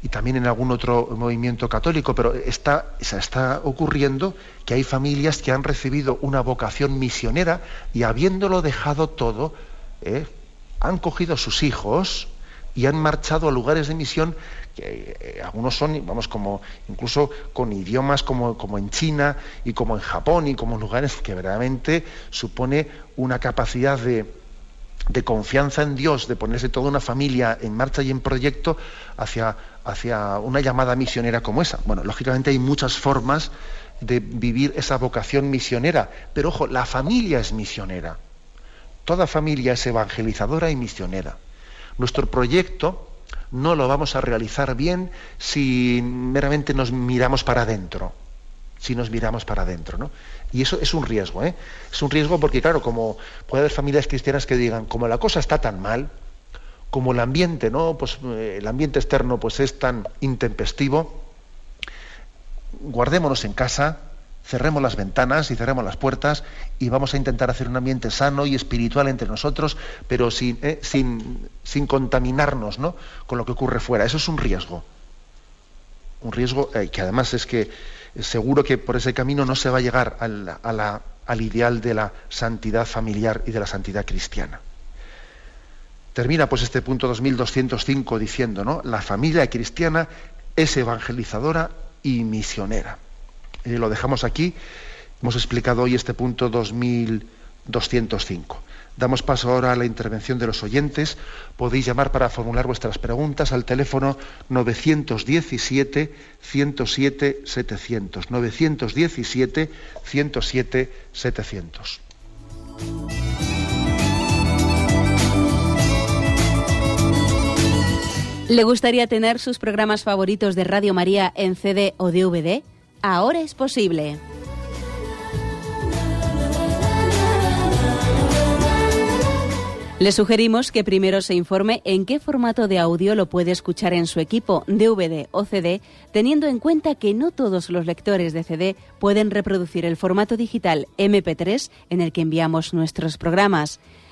y también en algún otro movimiento católico, pero está, está ocurriendo que hay familias que han recibido una vocación misionera y habiéndolo dejado todo, ¿eh? han cogido sus hijos y han marchado a lugares de misión que eh, algunos son, vamos, como incluso con idiomas como, como en China y como en Japón y como lugares que verdaderamente supone una capacidad de, de confianza en Dios, de ponerse toda una familia en marcha y en proyecto hacia, hacia una llamada misionera como esa. Bueno, lógicamente hay muchas formas de vivir esa vocación misionera, pero ojo, la familia es misionera. Toda familia es evangelizadora y misionera. Nuestro proyecto no lo vamos a realizar bien si meramente nos miramos para adentro si nos miramos para adentro. ¿no? Y eso es un riesgo, ¿eh? Es un riesgo porque, claro, como puede haber familias cristianas que digan, como la cosa está tan mal, como el ambiente, ¿no? Pues eh, el ambiente externo pues, es tan intempestivo, guardémonos en casa, cerremos las ventanas y cerremos las puertas y vamos a intentar hacer un ambiente sano y espiritual entre nosotros, pero sin, ¿eh? sin, sin contaminarnos ¿no? con lo que ocurre fuera. Eso es un riesgo. Un riesgo eh, que además es que seguro que por ese camino no se va a llegar al, ideal de la santidad familiar y de la santidad cristiana. Termina pues este punto 2205 diciendo, ¿no? La familia cristiana es evangelizadora y misionera. Y lo dejamos aquí. Hemos explicado hoy este punto 2205. Damos paso ahora a la intervención de los oyentes. Podéis llamar para formular vuestras preguntas al teléfono 917 107 700. 917 107 700.
¿Le gustaría tener sus programas favoritos de Radio María en CD o DVD? Ahora es posible. Le sugerimos que primero se informe en qué formato de audio lo puede escuchar en su equipo, DVD o CD, teniendo en cuenta que no todos los lectores de CD pueden reproducir el formato digital MP3 en el que enviamos nuestros programas.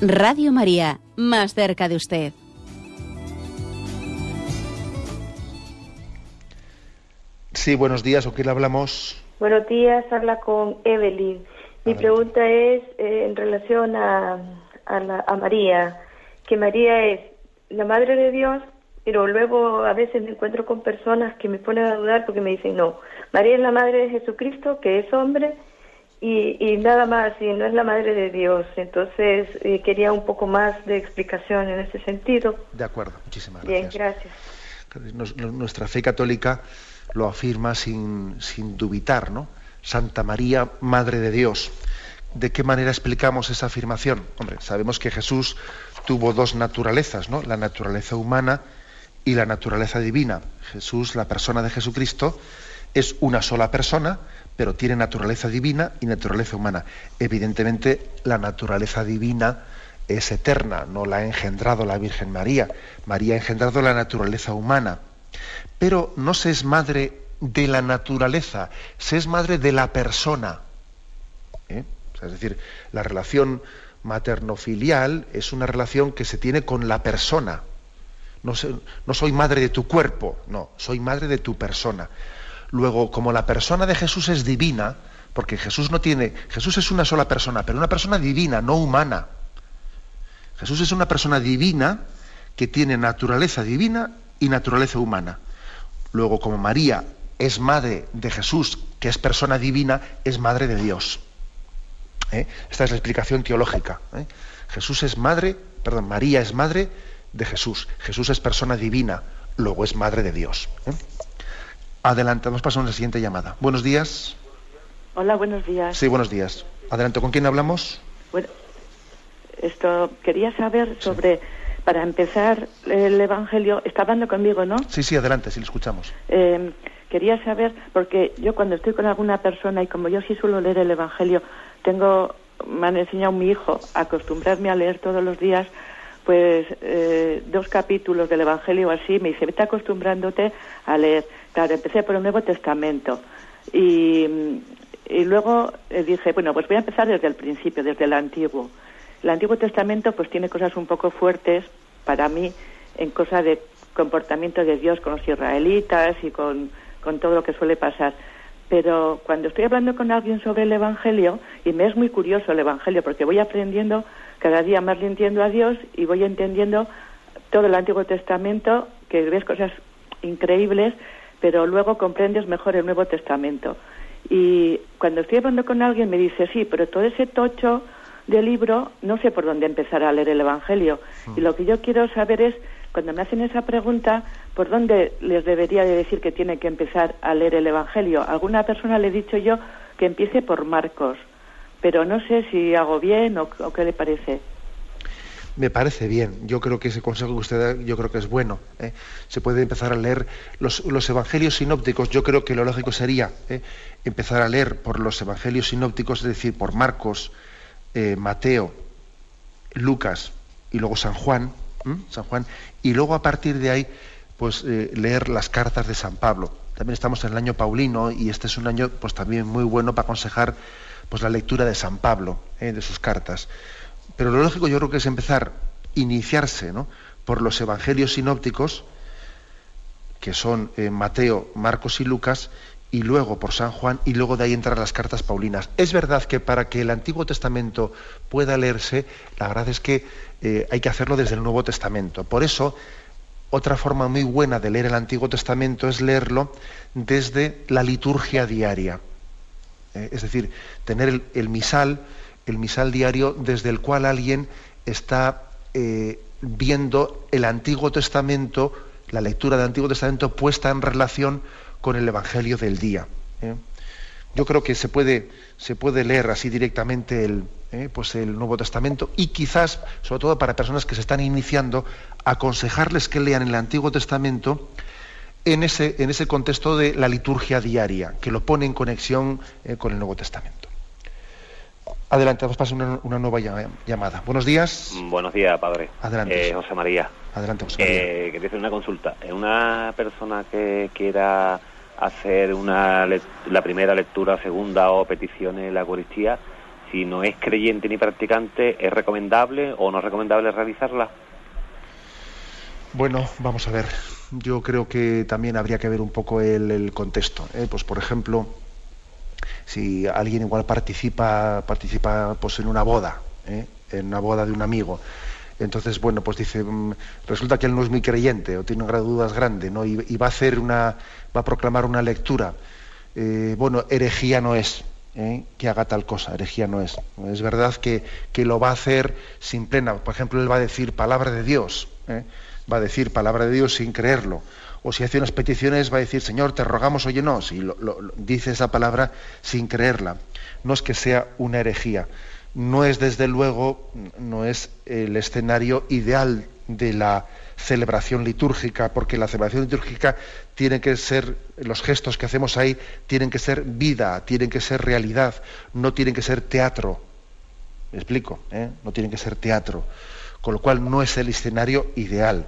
Radio María, más cerca de usted.
Sí, buenos días, ¿o qué le hablamos?
Buenos días, habla con Evelyn. Mi pregunta es eh, en relación a, a, María, que María es la Madre de Dios, pero luego a veces me encuentro con personas que me ponen a dudar porque me dicen, no, María es la Madre de Jesucristo, que es hombre, y, nada más, y no es la Madre de Dios. Entonces eh, quería un poco más de explicación en ese sentido.
De acuerdo, muchísimas gracias.
Bien, gracias.
nuestra fe católica lo afirma sin, sin dubitar, ¿no? Santa María, Madre de Dios. ¿De qué manera explicamos esa afirmación? Hombre, sabemos que Jesús tuvo dos naturalezas, ¿no? La naturaleza humana y la naturaleza divina. Jesús, la persona de Jesucristo, es una sola persona, pero tiene naturaleza divina y naturaleza humana. Evidentemente, la naturaleza divina es eterna, no la ha engendrado la Virgen María. María ha engendrado la naturaleza humana. Pero no se es madre de la naturaleza, se es madre de la persona. ¿eh? es decir, la relación materno-filial es una relación que se tiene con la persona. No, no soy madre de tu cuerpo, no, soy madre de tu persona. Luego, como la persona de Jesús es divina, porque Jesús no tiene, Jesús es una sola persona, pero una persona divina, no humana. Jesús es una persona divina que tiene naturaleza divina y naturaleza humana. Luego, como María es madre de Jesús, que es persona divina, es madre de Dios. ¿Eh? Esta es la explicación teológica. ¿eh? Jesús es madre, perdón, María es madre de Jesús. Jesús es persona divina, luego es madre de Dios. ¿eh? Adelante, vamos a pasar a una siguiente llamada. Buenos días.
Hola, buenos días.
Sí, buenos días. Adelante, ¿con quién hablamos?
Bueno, esto quería saber sobre para empezar el Evangelio, está hablando conmigo, ¿no?
Sí, sí, adelante, si lo escuchamos.
Eh, quería saber, porque yo cuando estoy con alguna persona y como yo sí suelo leer el Evangelio, tengo, me han enseñado mi hijo a acostumbrarme a leer todos los días, pues eh, dos capítulos del Evangelio así, me dice, vete acostumbrándote a leer. Claro, empecé por el Nuevo Testamento y, y luego eh, dije, bueno, pues voy a empezar desde el principio, desde el Antiguo. El Antiguo Testamento pues tiene cosas un poco fuertes para mí en cosa de comportamiento de Dios con los israelitas y con, con todo lo que suele pasar. Pero cuando estoy hablando con alguien sobre el Evangelio, y me es muy curioso el Evangelio, porque voy aprendiendo, cada día más le entiendo a Dios y voy entendiendo todo el Antiguo Testamento, que ves cosas increíbles, pero luego comprendes mejor el Nuevo Testamento. Y cuando estoy hablando con alguien me dice, sí, pero todo ese tocho de libro, no sé por dónde empezar a leer el Evangelio. Y lo que yo quiero saber es, cuando me hacen esa pregunta, ¿por dónde les debería de decir que tiene que empezar a leer el Evangelio? A alguna persona le he dicho yo que empiece por Marcos, pero no sé si hago bien o, qué le parece.
Me parece bien. Yo creo que ese consejo que usted da, yo creo que es bueno. ¿eh? Se puede empezar a leer los, evangelios sinópticos. Yo creo que lo lógico sería ¿eh? empezar a leer por los evangelios sinópticos, es decir, por Marcos, eh, Mateo, Lucas y luego San Juan, San Juan, y luego a partir de ahí, pues eh, leer las cartas de San Pablo. También estamos en el año paulino y este es un año, pues también muy bueno para aconsejar, pues la lectura de San Pablo, eh, de sus cartas. Pero lo lógico yo creo que es empezar, iniciarse ¿no? por los evangelios sinópticos, que son eh, Mateo, Marcos y Lucas, y luego por San Juan, y luego de ahí entrar las cartas paulinas. Es verdad que para que el Antiguo Testamento pueda leerse, la verdad es que eh, hay que hacerlo desde el Nuevo Testamento. Por eso, otra forma muy buena de leer el Antiguo Testamento es leerlo desde la liturgia diaria. Eh, es decir, tener el, misal, el misal diario desde el cual alguien está eh, viendo el Antiguo Testamento, la lectura del Antiguo Testamento puesta en relación con el Evangelio del día. ¿eh? Yo creo que se puede, se puede leer así directamente el, pues el Nuevo Testamento y quizás, sobre todo para personas que se están iniciando, aconsejarles que lean el Antiguo Testamento en ese, en ese contexto de la liturgia diaria, que lo pone en conexión eh, con el Nuevo Testamento. Adelante, vamos a pasar una, nueva llamada. Buenos días.
Buenos días, padre.
Adelante.
Eh, José María.
Adelante, José María.
Eh, quería hacer una consulta. Una persona que quiera hacer una la primera lectura, segunda o peticiones en la Eucaristía, si no es creyente ni practicante, ¿es recomendable o no es recomendable realizarla?
Bueno, vamos a ver yo creo que también habría que ver un poco el, contexto. ¿eh? Pues por ejemplo, si alguien igual participa, participa pues, en una boda, ¿eh? en una boda de un amigo, entonces bueno, pues dice, mm, resulta que él no es muy creyente o tiene dudas grandes, ¿no? Y, va a hacer una, va a proclamar una lectura. Eh, bueno, herejía no es. que haga tal cosa, herejía no es. Es verdad que, que, lo va a hacer sin plena. Por ejemplo, él va a decir palabra de Dios va a decir palabra de Dios sin creerlo. O si hace unas peticiones va a decir, Señor, te rogamos, oye, no, si dice esa palabra sin creerla. No es que sea una herejía. No es, desde luego, no es el escenario ideal de la celebración litúrgica, porque la celebración litúrgica tiene que ser, los gestos que hacemos ahí tienen que ser vida, tienen que ser realidad, no tienen que ser teatro. ¿Me explico? ¿Eh? No tienen que ser teatro. Con lo cual no es el escenario ideal.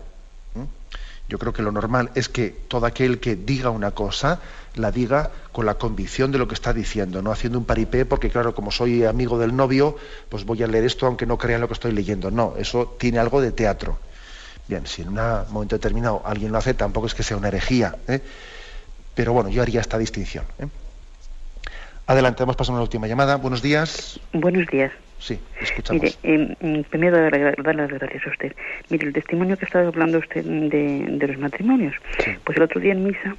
Yo creo que lo normal es que todo aquel que diga una cosa la diga con la convicción de lo que está diciendo, no haciendo un paripé porque claro, como soy amigo del novio, pues voy a leer esto aunque no crea en lo que estoy leyendo. No, eso tiene algo de teatro. Bien, si en un momento determinado alguien lo hace, tampoco es que sea una herejía. ¿eh? Pero bueno, yo haría esta distinción. ¿eh? Adelante, vamos pasar a una última llamada. Buenos días.
Buenos días.
Sí, escuchamos.
Mire, eh, primero dar las gracias a usted. Mire, el testimonio que estaba hablando usted de, los matrimonios. Pues el otro día en misa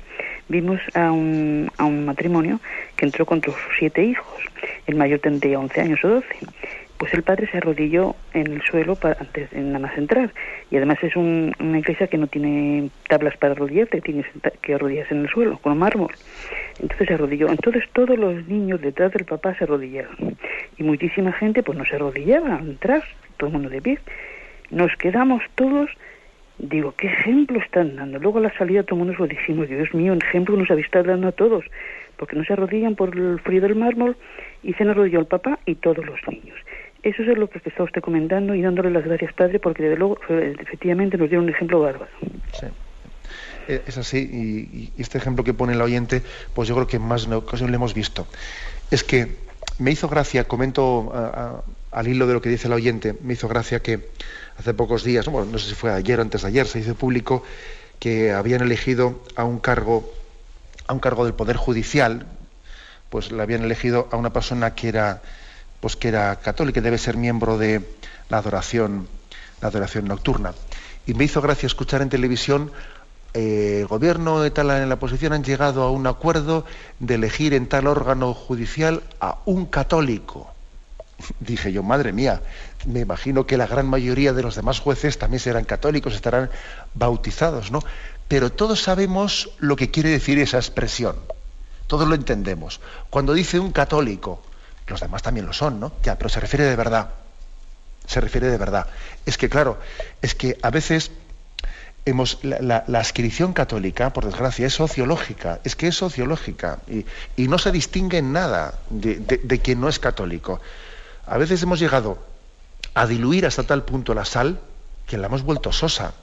vimos a un, a un matrimonio que entró con sus siete hijos. El mayor tendría 11 años o 12 pues el padre se arrodilló en el suelo para, antes de nada más entrar. Y además es una iglesia que no tiene tablas para arrodillarte, tienes que arrodillarse en el suelo, con mármol. Entonces se arrodilló. Entonces todos los niños detrás del papá se arrodillaron. Y muchísima gente pues no se arrodillaba atrás, todo el mundo de pie. Nos quedamos todos, digo, ¿qué ejemplo están dando? Luego a la salida todo el mundo lo dijimos, Dios mío, un ejemplo nos habéis estado dando a todos, porque no se arrodillan por el frío del mármol y se arrodilló el papá y todos los niños. Eso es lo que está usted comentando y dándole las gracias, padre, porque desde luego efectivamente nos dio un ejemplo bárbaro. Sí.
Eh, es así, y, este ejemplo que pone el oyente, pues yo creo que más ocasiones lo hemos visto. Es que me hizo gracia, comento al hilo de lo que dice el oyente, me hizo gracia que hace pocos días, bueno, no sé si fue ayer o antes de ayer, se hizo público que habían elegido a un cargo, a un cargo del Poder Judicial, pues le habían elegido a una persona que era pues que era católico y debe ser miembro de la adoración, la adoración nocturna. Y me hizo gracia escuchar en televisión eh, el gobierno y tal en la oposición han llegado a un acuerdo de elegir en tal órgano judicial a un católico. Dije yo, madre mía, me imagino que la gran mayoría de los demás jueces también serán católicos, estarán bautizados, ¿no? Pero todos sabemos lo que quiere decir esa expresión. Todos lo entendemos. Cuando dice un católico, los demás también lo son, ¿no? Ya, pero se refiere de verdad. Se refiere de verdad. Es que, claro, es que a veces hemos, la, la, católica, por desgracia, es sociológica. Es que es sociológica. Y, no se distingue en nada de, quien no es católico. A veces hemos llegado a diluir hasta tal punto la sal que la hemos vuelto sosa.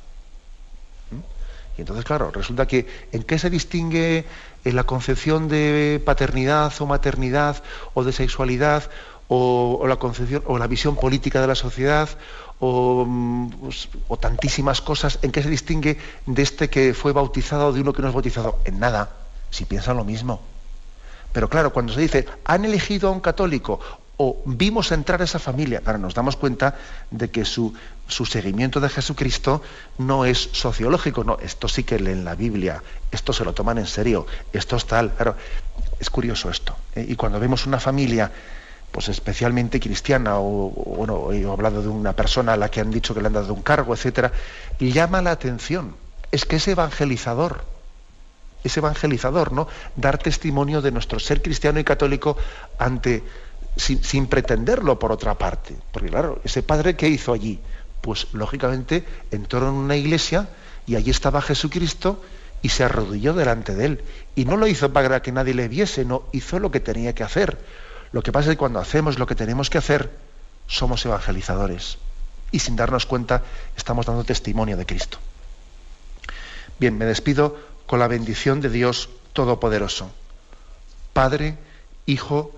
Y entonces, claro, resulta que ¿en qué se distingue en la concepción de paternidad o maternidad o de sexualidad o, la concepción o la visión política de la sociedad o, mm, pues, o, tantísimas cosas, ¿en qué se distingue de este que fue bautizado de uno que no es bautizado? En nada, si piensan lo mismo. Pero claro, cuando se dice, han elegido a un católico o vimos entrar a esa familia, claro, nos damos cuenta de que su, su seguimiento de Jesucristo no es sociológico, no, esto sí que leen la Biblia, esto se lo toman en serio, esto es tal, claro, es curioso esto. ¿eh? Y cuando vemos una familia, pues especialmente cristiana, o, bueno, he hablado de una persona a la que han dicho que le han dado un cargo, etcétera, llama la atención, es que es evangelizador es evangelizador, ¿no? Dar testimonio de nuestro ser cristiano y católico ante, sin, pretenderlo por otra parte. Porque claro, ese padre que hizo allí, pues lógicamente entró en una iglesia y allí estaba Jesucristo y se arrodilló delante de él. Y no lo hizo para que nadie le viese, no, hizo lo que tenía que hacer. Lo que pasa es que cuando hacemos lo que tenemos que hacer, somos evangelizadores. Y sin darnos cuenta, estamos dando testimonio de Cristo. Bien, me despido con la bendición de Dios Todopoderoso. Padre, Hijo